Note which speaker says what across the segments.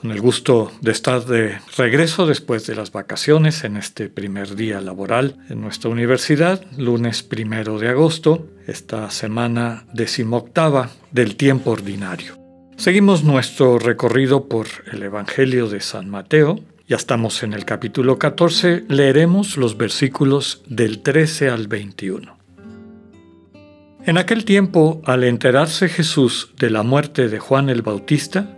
Speaker 1: con el gusto de estar de regreso después de las vacaciones en este primer día laboral en nuestra universidad, lunes primero de agosto, esta semana decimoctava del tiempo ordinario. Seguimos nuestro recorrido por el Evangelio de San Mateo. Ya estamos en el capítulo 14, leeremos los versículos del 13 al 21. En aquel tiempo, al enterarse Jesús de la muerte de Juan el Bautista,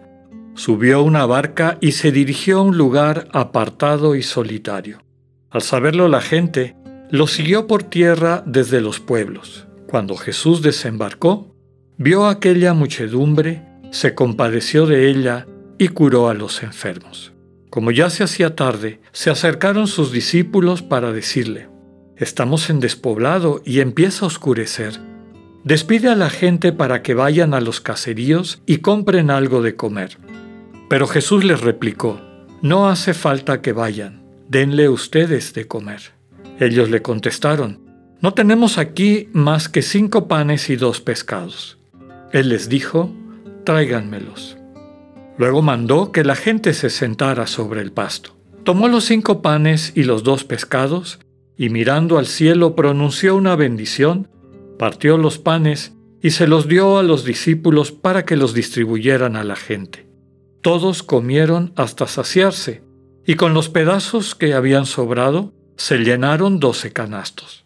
Speaker 1: Subió una barca y se dirigió a un lugar apartado y solitario. Al saberlo la gente, lo siguió por tierra desde los pueblos. Cuando Jesús desembarcó, vio a aquella muchedumbre, se compadeció de ella y curó a los enfermos. Como ya se hacía tarde, se acercaron sus discípulos para decirle, Estamos en despoblado y empieza a oscurecer. Despide a la gente para que vayan a los caseríos y compren algo de comer. Pero Jesús les replicó, No hace falta que vayan, denle ustedes de comer. Ellos le contestaron, No tenemos aquí más que cinco panes y dos pescados. Él les dijo, Tráiganmelos. Luego mandó que la gente se sentara sobre el pasto. Tomó los cinco panes y los dos pescados, y mirando al cielo pronunció una bendición, partió los panes y se los dio a los discípulos para que los distribuyeran a la gente. Todos comieron hasta saciarse, y con los pedazos que habían sobrado se llenaron doce canastos.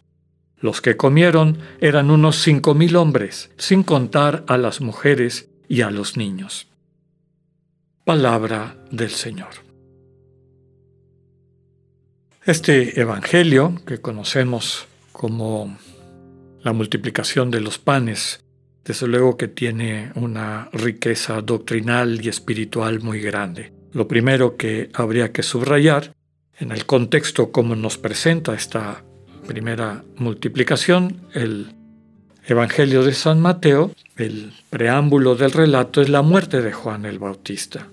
Speaker 1: Los que comieron eran unos cinco mil hombres, sin contar a las mujeres y a los niños. Palabra del Señor. Este Evangelio, que conocemos como la multiplicación de los panes desde luego que tiene una riqueza doctrinal y espiritual muy grande. Lo primero que habría que subrayar, en el contexto como nos presenta esta primera multiplicación, el Evangelio de San Mateo, el preámbulo del relato es la muerte de Juan el Bautista.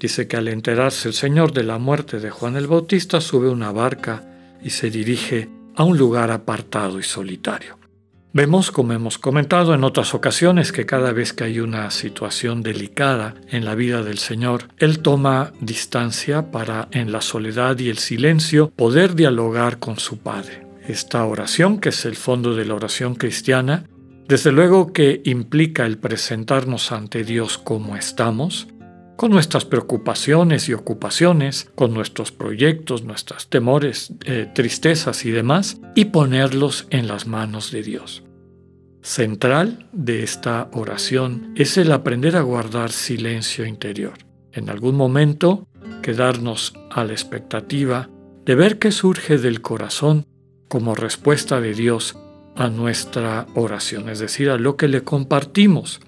Speaker 1: Dice que al enterarse el Señor de la muerte de Juan el Bautista sube una barca y se dirige a un lugar apartado y solitario. Vemos, como hemos comentado en otras ocasiones, que cada vez que hay una situación delicada en la vida del Señor, Él toma distancia para, en la soledad y el silencio, poder dialogar con su Padre. Esta oración, que es el fondo de la oración cristiana, desde luego que implica el presentarnos ante Dios como estamos, con nuestras preocupaciones y ocupaciones, con nuestros proyectos, nuestros temores, eh, tristezas y demás, y ponerlos en las manos de Dios. Central de esta oración es el aprender a guardar silencio interior. En algún momento, quedarnos a la expectativa de ver qué surge del corazón como respuesta de Dios a nuestra oración, es decir, a lo que le compartimos.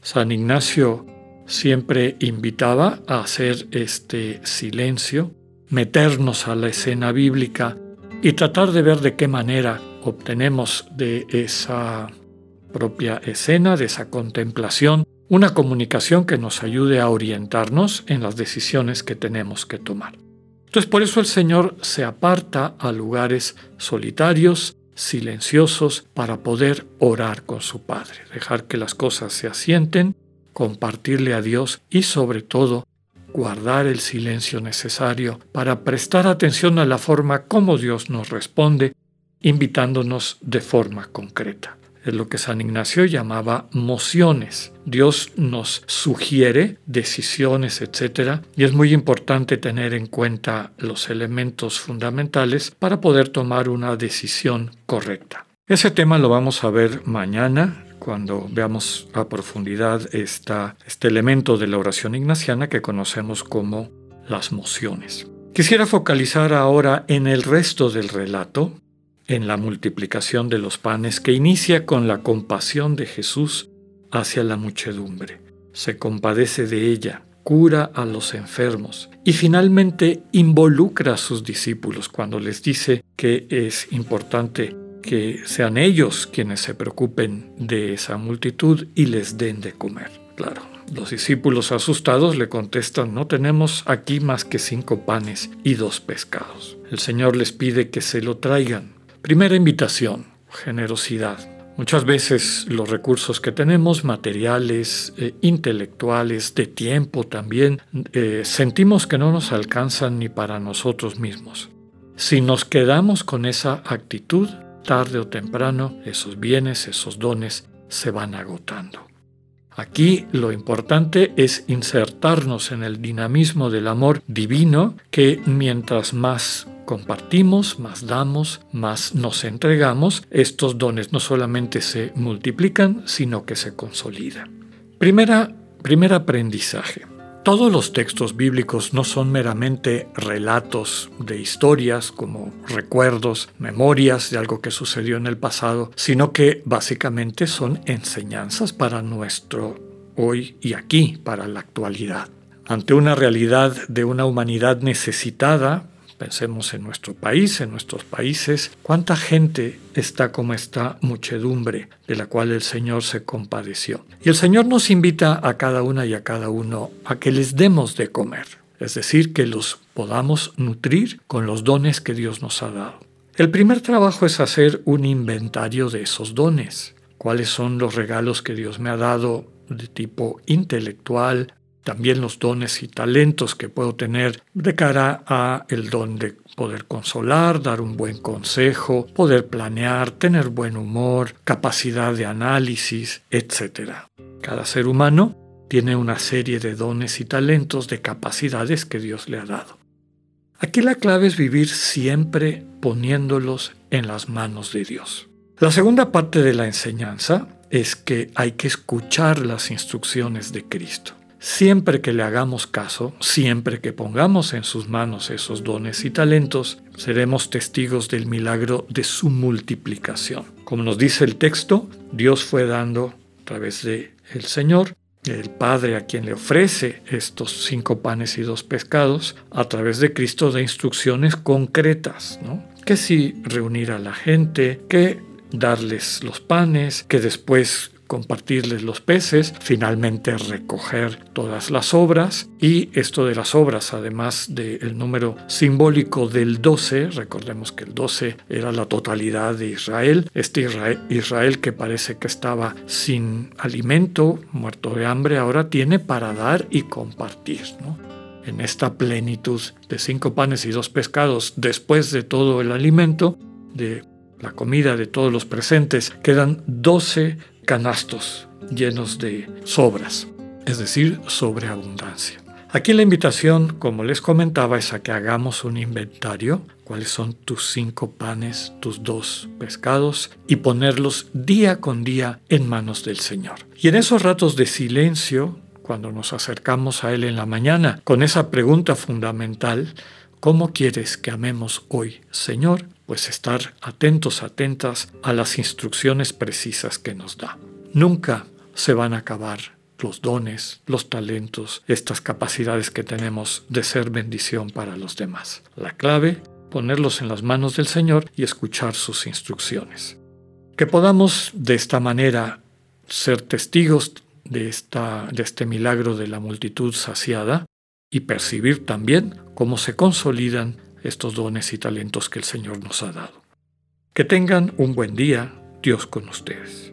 Speaker 1: San Ignacio siempre invitaba a hacer este silencio, meternos a la escena bíblica y tratar de ver de qué manera obtenemos de esa propia escena, de esa contemplación, una comunicación que nos ayude a orientarnos en las decisiones que tenemos que tomar. Entonces por eso el Señor se aparta a lugares solitarios, silenciosos, para poder orar con su Padre, dejar que las cosas se asienten compartirle a Dios y sobre todo guardar el silencio necesario para prestar atención a la forma como Dios nos responde, invitándonos de forma concreta. Es lo que San Ignacio llamaba mociones. Dios nos sugiere decisiones, etc. Y es muy importante tener en cuenta los elementos fundamentales para poder tomar una decisión correcta. Ese tema lo vamos a ver mañana cuando veamos a profundidad este elemento de la oración ignaciana que conocemos como las mociones. Quisiera focalizar ahora en el resto del relato, en la multiplicación de los panes que inicia con la compasión de Jesús hacia la muchedumbre. Se compadece de ella, cura a los enfermos y finalmente involucra a sus discípulos cuando les dice que es importante que sean ellos quienes se preocupen de esa multitud y les den de comer. Claro, los discípulos asustados le contestan, no tenemos aquí más que cinco panes y dos pescados. El Señor les pide que se lo traigan. Primera invitación, generosidad. Muchas veces los recursos que tenemos, materiales, eh, intelectuales, de tiempo también, eh, sentimos que no nos alcanzan ni para nosotros mismos. Si nos quedamos con esa actitud, tarde o temprano, esos bienes, esos dones se van agotando. Aquí lo importante es insertarnos en el dinamismo del amor divino que mientras más compartimos, más damos, más nos entregamos, estos dones no solamente se multiplican, sino que se consolidan. Primera, primer aprendizaje. Todos los textos bíblicos no son meramente relatos de historias como recuerdos, memorias de algo que sucedió en el pasado, sino que básicamente son enseñanzas para nuestro hoy y aquí, para la actualidad. Ante una realidad de una humanidad necesitada, Pensemos en nuestro país, en nuestros países, cuánta gente está como esta muchedumbre de la cual el Señor se compadeció. Y el Señor nos invita a cada una y a cada uno a que les demos de comer, es decir, que los podamos nutrir con los dones que Dios nos ha dado. El primer trabajo es hacer un inventario de esos dones. ¿Cuáles son los regalos que Dios me ha dado de tipo intelectual, también los dones y talentos que puedo tener de cara a el don de poder consolar, dar un buen consejo, poder planear, tener buen humor, capacidad de análisis, etc. Cada ser humano tiene una serie de dones y talentos, de capacidades que Dios le ha dado. Aquí la clave es vivir siempre poniéndolos en las manos de Dios. La segunda parte de la enseñanza es que hay que escuchar las instrucciones de Cristo. Siempre que le hagamos caso, siempre que pongamos en sus manos esos dones y talentos, seremos testigos del milagro de su multiplicación. Como nos dice el texto, Dios fue dando a través de el Señor, el Padre a quien le ofrece estos cinco panes y dos pescados, a través de Cristo de instrucciones concretas, ¿no? Que si reunir a la gente, que darles los panes, que después compartirles los peces, finalmente recoger todas las obras y esto de las obras, además del número simbólico del 12, recordemos que el 12 era la totalidad de Israel, este Israel, que parece que estaba sin alimento, muerto de hambre, ahora tiene para dar y compartir. En esta plenitud de cinco panes y dos pescados, después de todo el alimento, de la comida de todos los presentes, quedan 12 canastos llenos de sobras, es decir, sobreabundancia. Aquí la invitación, como les comentaba, es a que hagamos un inventario, cuáles son tus cinco panes, tus dos pescados, y ponerlos día con día en manos del Señor. Y en esos ratos de silencio, cuando nos acercamos a Él en la mañana, con esa pregunta fundamental, ¿cómo quieres que amemos hoy, Señor? Pues estar atentos, atentas a las instrucciones precisas que nos da. Nunca se van a acabar los dones, los talentos, estas capacidades que tenemos de ser bendición para los demás. La clave, ponerlos en las manos del Señor y escuchar sus instrucciones. Que podamos de esta manera ser testigos de, esta, de este milagro de la multitud saciada y percibir también cómo se consolidan estos dones y talentos que el Señor nos ha dado. Que tengan un buen día, Dios con ustedes.